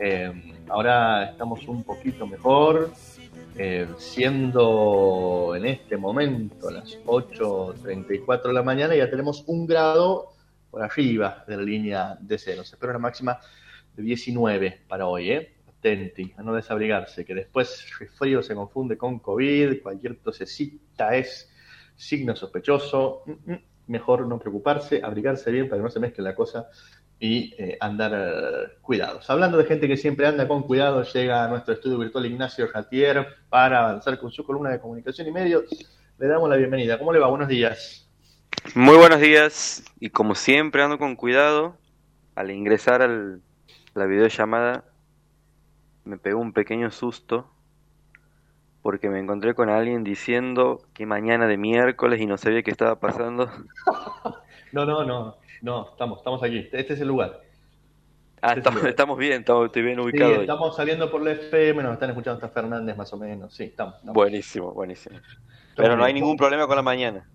Eh, ahora estamos un poquito mejor, eh, siendo en este momento las 8.34 de la mañana, ya tenemos un grado por arriba de la línea de cero. Se espera una máxima de 19 para hoy, ¿eh? Atenti, a no desabrigarse, que después frío se confunde con COVID, cualquier tosecita es signo sospechoso. Mm, mm, mejor no preocuparse, abrigarse bien para que no se mezcle la cosa y eh, andar eh, cuidados. Hablando de gente que siempre anda con cuidado, llega a nuestro estudio virtual Ignacio Ratier para avanzar con su columna de comunicación y medios. Le damos la bienvenida. ¿Cómo le va? Buenos días. Muy buenos días y como siempre ando con cuidado. Al ingresar a la videollamada me pegó un pequeño susto porque me encontré con alguien diciendo que mañana de miércoles y no sabía qué estaba pasando. no, no, no, no, estamos, estamos aquí. Este es el lugar. Ah, este estamos, estamos, bien, estamos, estoy bien ubicado. Sí, estamos saliendo por la FM, nos están escuchando hasta Fernández más o menos, sí, estamos. Buenísimo, buenísimo. Pero no hay ningún problema con la mañana.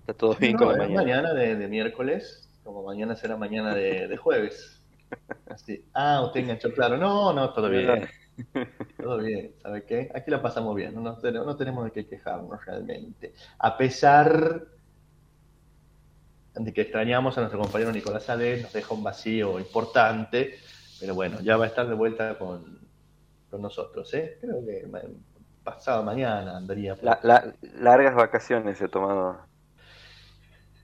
Está todo bien con la mañana. mañana de, miércoles, como mañana será mañana de, jueves. Así. Ah, usted enganchó, claro. No, no, todo bien. Todo bien, ¿sabe qué? Aquí la pasamos bien, no, no tenemos de qué quejarnos realmente. A pesar de que extrañamos a nuestro compañero Nicolás Sales, nos deja un vacío importante, pero bueno, ya va a estar de vuelta con, con nosotros, ¿eh? Creo que pasado mañana andaría. La, largas vacaciones he tomado.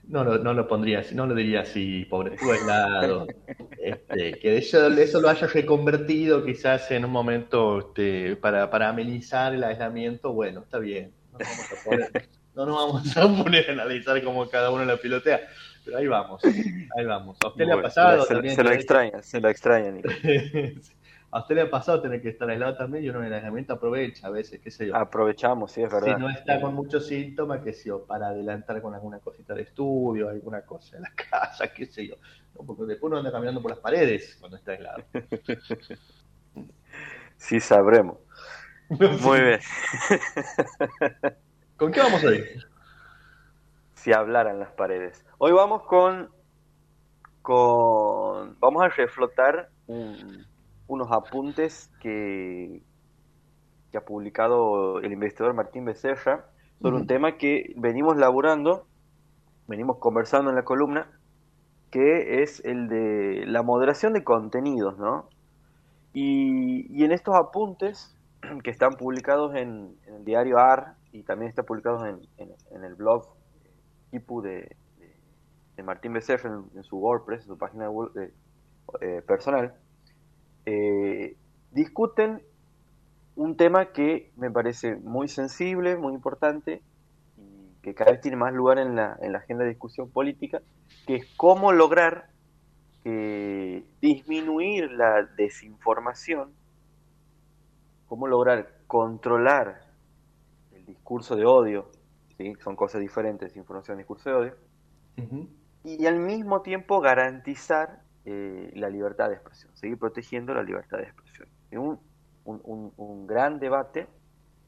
No, no, no lo pondría así, no lo diría así, pobre tu helado. este, que eso, eso lo haya reconvertido quizás en un momento este, para, para amenizar el aislamiento, bueno, está bien. No vamos a poner, no nos vamos a poner a analizar cómo cada uno la pilotea, pero ahí vamos, ahí vamos. ¿A usted le ha pasado? Se, se lo extraña, se lo extraña, Nico. ¿A usted le ha pasado tener que estar aislado también y uno en el aislamiento aprovecha a veces, qué sé yo? Aprovechamos, sí, es verdad. Si no está con muchos síntomas, qué sé yo, para adelantar con alguna cosita de estudio, alguna cosa en la casa, qué sé yo. porque después uno anda caminando por las paredes cuando está aislado. Sí, sabremos. Muy bien. ¿Con qué vamos hoy? Si hablaran las paredes. Hoy vamos con, con vamos a reflotar unos apuntes que, que ha publicado el investigador Martín Becerra sobre un tema que venimos laburando, venimos conversando en la columna, que es el de la moderación de contenidos, ¿no? Y, y en estos apuntes que están publicados en, el diario AR y también están publicados en, en, el blog Kipu de, de, Martín Becerra en, su WordPress, en su página de, eh, personal, eh, discuten un tema que me parece muy sensible, muy importante y que cada vez tiene más lugar en la, en la agenda de discusión política, que es cómo lograr eh, disminuir la desinformación cómo lograr controlar discurso de odio, ¿sí? son cosas diferentes, información discurso de odio, y al mismo tiempo garantizar eh, la libertad de expresión, seguir protegiendo la libertad de expresión. Es un, un, un, gran debate,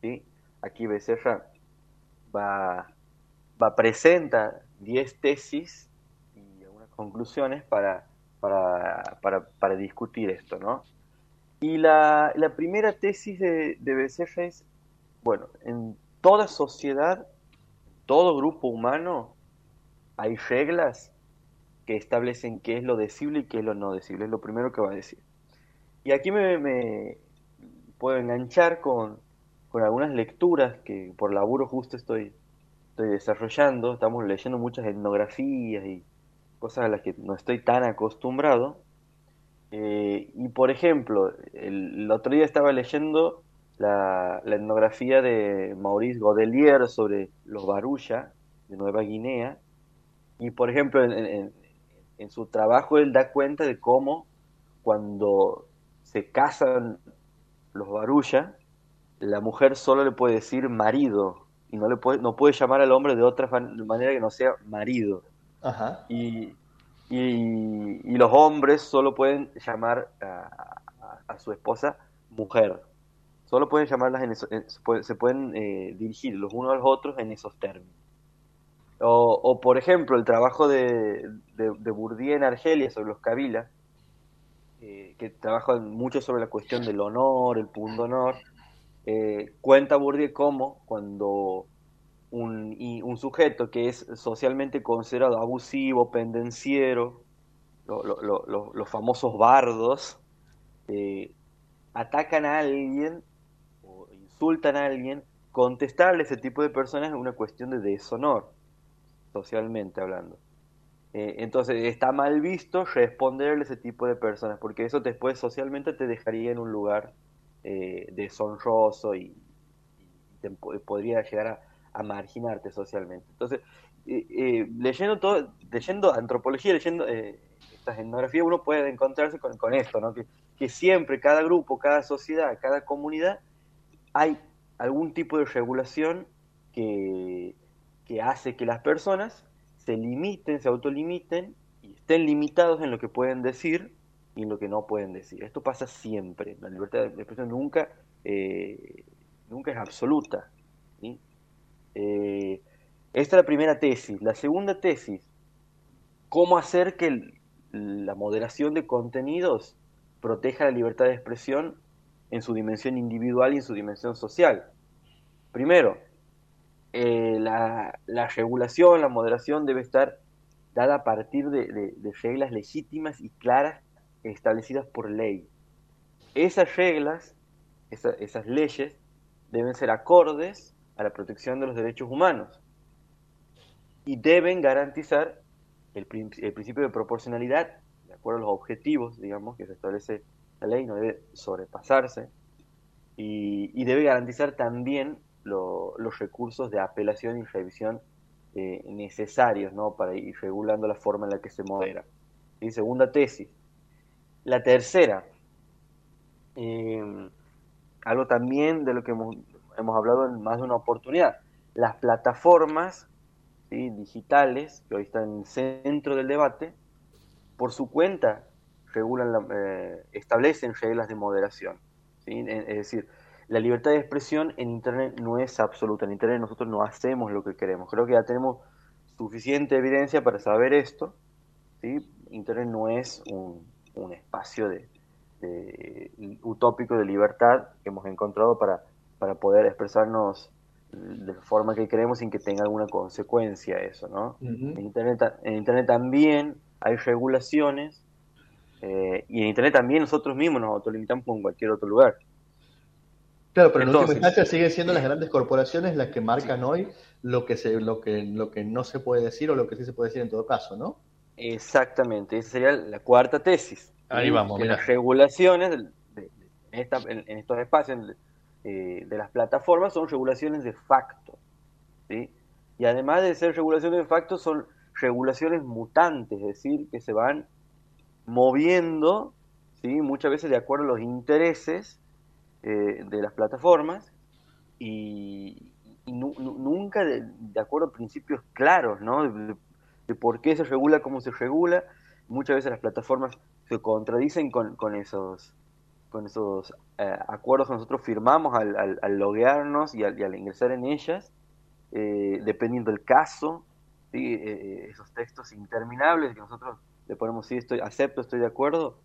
¿sí? aquí Becerra va, va presenta 10 tesis y algunas conclusiones para, para, para, para discutir esto, ¿no? Y la, primera tesis de, de Becerra es, bueno, en toda sociedad, todo grupo humano, hay reglas que establecen qué es lo decible y qué es lo no decible. Es lo primero que va a decir. Y aquí me, puedo enganchar con, con, algunas lecturas que por laburo justo estoy, estoy desarrollando. Estamos leyendo muchas etnografías y cosas a las que no estoy tan acostumbrado. Eh, y por ejemplo, el, otro día estaba leyendo la, etnografía de Maurice Godelier sobre los Barulla de Nueva Guinea. Y por ejemplo, en, su trabajo él da cuenta de cómo cuando se casan los Barulla, la mujer solo le puede decir marido y no le puede, no puede llamar al hombre de otra manera que no sea marido. Ajá. Y, y, los hombres solo pueden llamar a, su esposa mujer. Solo pueden llamarlas en se pueden eh, dirigir los unos a los otros en esos términos. O, por ejemplo, el trabajo de, de, Bourdieu en Argelia sobre los Kabila, eh, que trabaja mucho sobre la cuestión del honor, el punto honor, eh, cuenta Bourdieu cómo cuando un, un, sujeto que es socialmente considerado abusivo, pendenciero, los famosos bardos, eh, atacan a alguien insultan a alguien, contestarle a ese tipo de personas es una cuestión de deshonor, socialmente hablando. Eh, entonces está mal visto responderle a ese tipo de personas, porque eso después socialmente te dejaría en un lugar eh, deshonroso y, te, podría llegar a, marginarte socialmente. Entonces, eh, leyendo todo, leyendo antropología, leyendo estas etnografías, uno puede encontrarse con, con esto, ¿no? Que, que siempre cada grupo, cada sociedad, cada comunidad, hay algún tipo de regulación que, que hace que las personas se limiten, se autolimiten y estén limitados en lo que pueden decir y en lo que no pueden decir. Esto pasa siempre. La libertad de expresión nunca, eh, nunca es absoluta. Eh, esta es la primera tesis. La segunda tesis, cómo hacer que la moderación de contenidos proteja la libertad de expresión en su dimensión individual y en su dimensión social. Primero, eh, la, regulación, la moderación debe estar dada a partir de, reglas legítimas y claras establecidas por ley. Esas reglas, esas leyes, deben ser acordes a la protección de los derechos humanos y deben garantizar el, principio de proporcionalidad de acuerdo a los objetivos, digamos, que se establece la ley, no debe sobrepasarse y debe garantizar también los recursos de apelación y revisión eh, necesarios ¿no? para ir regulando la forma en la que se modera. Y segunda tesis. La tercera, em, algo también de lo que hemos, hablado en más de una oportunidad, las plataformas digitales, que hoy están en el centro del debate, por su cuenta regulan eh, establecen reglas de moderación. Es decir, la libertad de expresión en Internet no es absoluta. En Internet nosotros no hacemos lo que queremos. Creo que ya tenemos suficiente evidencia para saber esto. ¿sí? Internet no es un, espacio de, utópico de libertad que hemos encontrado para, para poder expresarnos de la forma que queremos sin que tenga alguna consecuencia eso, ¿no? en, Internet, en Internet también hay regulaciones eh, y en Internet también nosotros mismos nos autolimitamos con cualquier otro lugar. Claro, pero en última instancia siguen siendo las grandes corporaciones las que marcan hoy lo que, se, lo, que, lo que no se puede decir o lo que sí se puede decir en todo caso, ¿no? Exactamente, esa sería la cuarta tesis. Ahí vamos, que Las regulaciones de, en, estos espacios eh, de las plataformas son regulaciones de facto. ¿sí? Y además de ser regulaciones de facto, son regulaciones mutantes, es decir, que se van moviendo ¿sí? muchas veces de acuerdo a los intereses eh, de las plataformas y, nunca de, acuerdo a principios claros, ¿no? De, por qué se regula, cómo se regula. Muchas veces las plataformas se contradicen con, esos con esos eh, acuerdos que nosotros firmamos al, al, loguearnos y al, ingresar en ellas, eh, dependiendo del caso, esos textos interminables que nosotros le ponemos sí, estoy, acepto, estoy de acuerdo,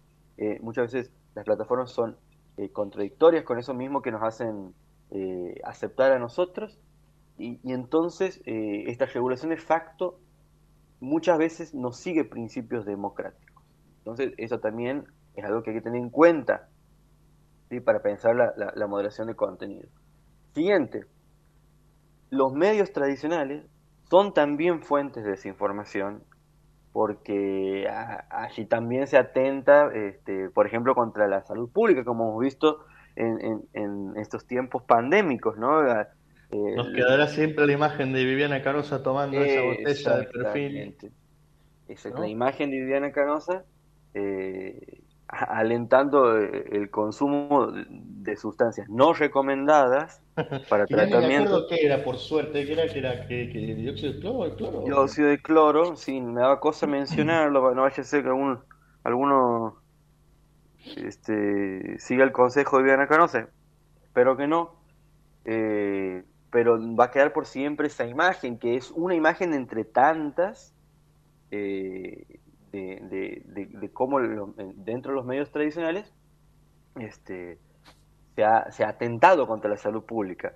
muchas veces las plataformas son eh, contradictorias con eso mismo que nos hacen eh, aceptar a nosotros. Y, entonces eh, esta regulación de facto muchas veces no sigue principios democráticos. Entonces eso también es algo que hay que tener en cuenta para pensar la, la moderación de contenido. Siguiente, los medios tradicionales son también fuentes de desinformación porque allí también se atenta, este, por ejemplo, contra la salud pública, como hemos visto en, en, estos tiempos pandémicos, ¿no? Eh, Nos quedará siempre la imagen de Viviana Canosa tomando esa botella de perfil. Esa la imagen de Viviana Canosa eh, alentando eh, el consumo de sustancias no recomendadas para tratamiento. que era, por suerte, que era, que era que, dióxido de cloro, cloro. Dióxido de cloro, sí, me daba cosa mencionarlo, no vaya a ser que algún, alguno este, siga el consejo de Viviana Canosa, espero que no, eh, pero va a quedar por siempre esa imagen, que es una imagen entre tantas, eh, de, cómo dentro de los medios tradicionales este, se, ha, se ha atentado contra la salud pública,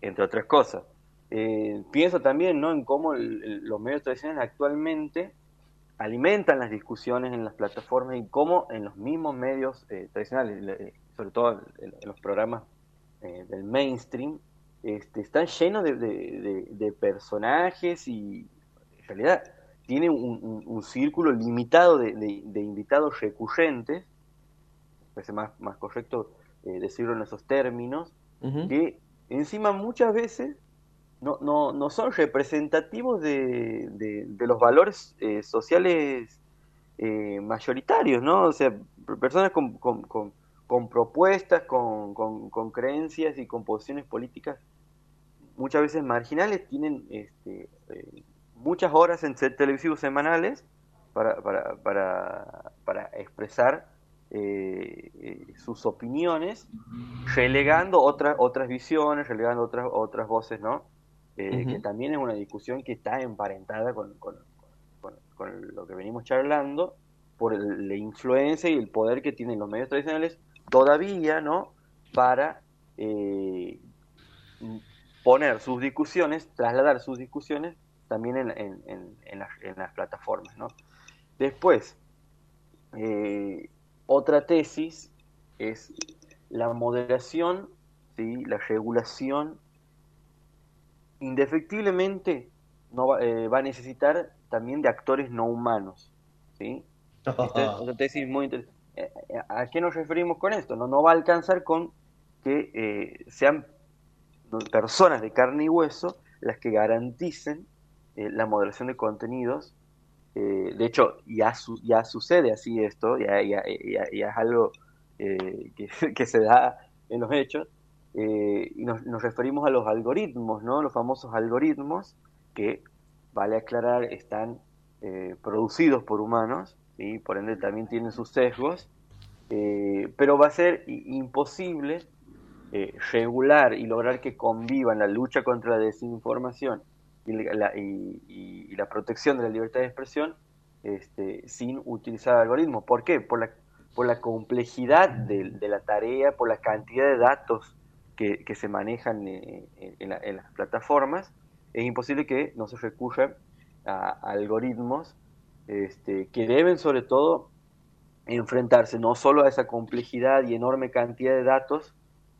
entre otras cosas. Eh, pienso también ¿no? en cómo los medios tradicionales actualmente alimentan las discusiones en las plataformas y cómo en los mismos medios eh, tradicionales, eh, sobre todo en, los programas del mainstream, este, están llenos de, personajes y en realidad tiene un, círculo limitado de, invitados recurrentes, parece más, más correcto decirlo en esos términos, que encima muchas veces no, no, no son representativos de, de, los valores eh, sociales eh, mayoritarios, ¿no? O sea, personas con, con, con, propuestas, con, con, creencias y con posiciones políticas muchas veces marginales tienen este, eh, muchas horas en televisivos semanales para, para, para, para expresar sus opiniones, relegando otras otras visiones, relegando otras otras voces, ¿no? Eh, que también es una discusión que está emparentada con, con, lo que venimos charlando, por la influencia y el poder que tienen los medios tradicionales todavía, ¿no? Para eh, poner sus discusiones, trasladar sus discusiones también en, las, en plataformas, ¿no? Después, eh, otra tesis es la moderación, ¿sí? la regulación indefectiblemente no va, eh, a necesitar también de actores no humanos. ¿sí? tesis muy interesante. Eh, ¿A qué nos referimos con esto? No, no va a alcanzar con que sean personas de carne y hueso las que garanticen la moderación de contenidos. de hecho, ya, sucede así esto, ya, es algo que, que, se da en los hechos, eh, y nos, referimos a los algoritmos, ¿no? Los famosos algoritmos que, vale aclarar, están eh, producidos por humanos, y por ende también tienen sus sesgos, eh, pero va a ser imposible regular y lograr que convivan la lucha contra la desinformación y la, y, la protección de la libertad de expresión este, sin utilizar algoritmos. ¿Por qué? Por la, por la complejidad de, la tarea, por la cantidad de datos que, se manejan eh, en, las plataformas, es imposible que no se recurra a, algoritmos este, que deben sobre todo enfrentarse no solo a esa complejidad y enorme cantidad de datos,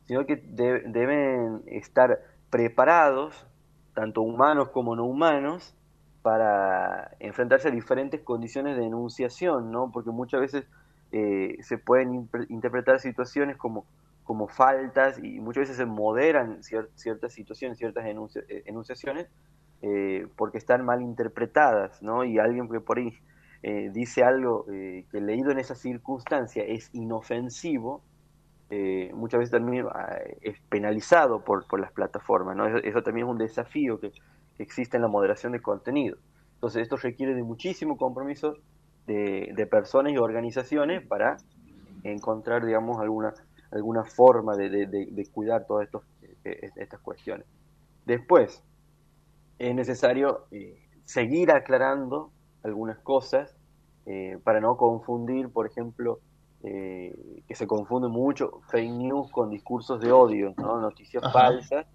sino que deben estar preparados, tanto humanos como no humanos, para enfrentarse a diferentes condiciones de enunciación, ¿no? Porque muchas veces eh, se pueden interpretar situaciones como como faltas y muchas veces se moderan ciertas situaciones, ciertas eh, enunciaciones, eh, porque están mal interpretadas, ¿no? Y alguien que por ahí eh, dice algo que leído en esa circunstancia es inofensivo, muchas veces también ah, es penalizado por, por las plataformas, ¿no? Eso, también es un desafío que, existe en la moderación de contenido. Entonces esto requiere de muchísimo compromiso de, de personas y organizaciones para encontrar, digamos, alguna alguna forma de, cuidar todas eh, estas cuestiones. Después, es necesario eh, seguir aclarando algunas cosas eh, para no confundir, por ejemplo, que se confunde mucho fake news con discursos de odio, noticias falsas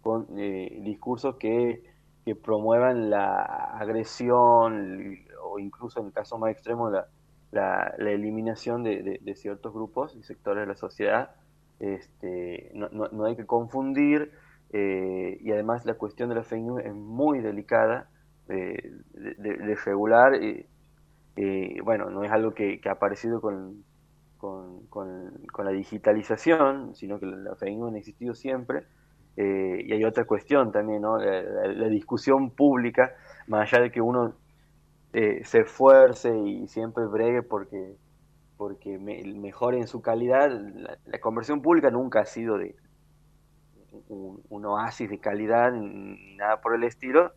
con discursos que, que, promuevan la agresión o incluso en el caso más extremo la, la, eliminación de, ciertos grupos y sectores de la sociedad. Este, no, no, hay que confundir eh, y además la cuestión de la fake news es muy delicada de, regular. y bueno, no es algo que, ha aparecido con, con, con, la digitalización, sino que la fake news ha existido siempre. Eh, y hay otra cuestión también, ¿no? la, discusión pública, más allá de que uno eh, se esfuerce y siempre bregue porque, porque mejore en su calidad. La, conversión pública nunca ha sido de un, oasis de calidad ni nada por el estilo,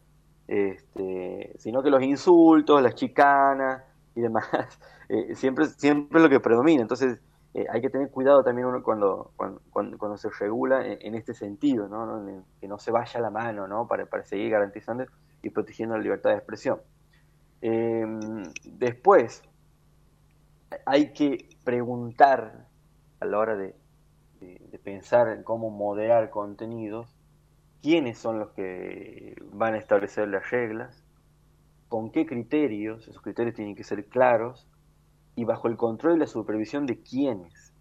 este, sino que los insultos, las chicanas y demás, eh, siempre, siempre lo que predomina. Entonces, eh, hay que tener cuidado también uno cuando, cuando, se regula en, este sentido, que no se vaya la mano ¿no? Para, para seguir garantizando y protegiendo la libertad de expresión. Em, después, hay que preguntar a la hora de, pensar en cómo moderar contenidos, quiénes son los que van a establecer las reglas, con qué criterios, esos criterios tienen que ser claros, y bajo el control y la supervisión de quiénes.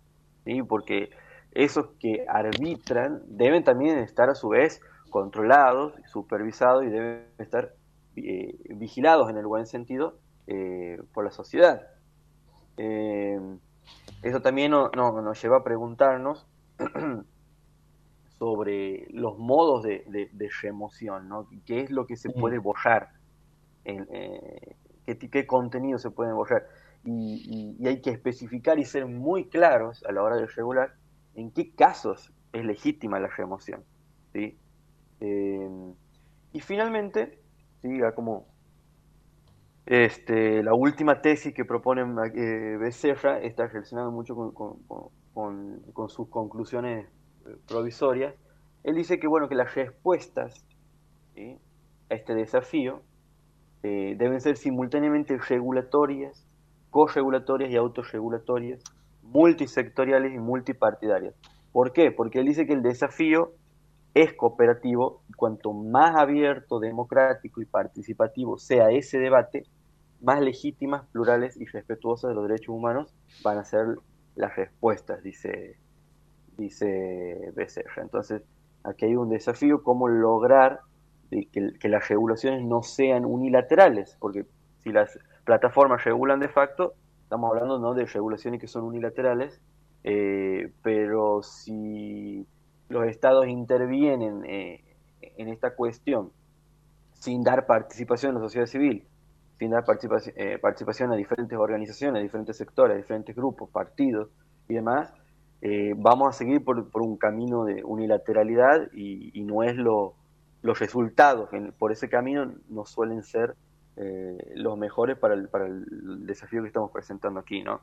¿sí? Porque esos que arbitran deben también estar a su vez controlados, supervisados y deben estar eh, vigilados en el buen sentido eh, por la sociedad. Eh, eso también nos lleva a preguntarnos sobre los modos de, de, remoción, ¿no? ¿Qué es lo que se puede borrar? Eh, ¿qué, contenido se puede borrar? Y, hay que especificar y ser muy claros a la hora de regular en qué casos es legítima la remoción. ¿sí? Eh, y finalmente, ¿sí? como este, la última tesis que propone eh, Becerra está relacionada mucho con, sus conclusiones provisorias. Él dice que, bueno, que las respuestas a este desafío eh, deben ser simultáneamente regulatorias, corregulatorias y autorregulatorias, multisectoriales y multipartidarias. ¿Por qué? Porque él dice que el desafío es cooperativo y cuanto más abierto, democrático y participativo sea ese debate, más legítimas, plurales y respetuosas de los derechos humanos van a ser las respuestas, dice, dice Becerra. Entonces, aquí hay un desafío, cómo lograr que, que, las regulaciones no sean unilaterales, porque si las plataformas regulan de facto, estamos hablando ¿no? de regulaciones que son unilaterales, eh, pero si los estados intervienen eh, en esta cuestión sin dar participación a la sociedad civil, sin dar participación, eh, participación a diferentes organizaciones, a diferentes sectores, a diferentes grupos, partidos y demás, vamos a seguir por, un camino de unilateralidad y, no es lo, los resultados por ese camino no suelen ser los mejores para el, para el desafío que estamos presentando aquí, ¿no?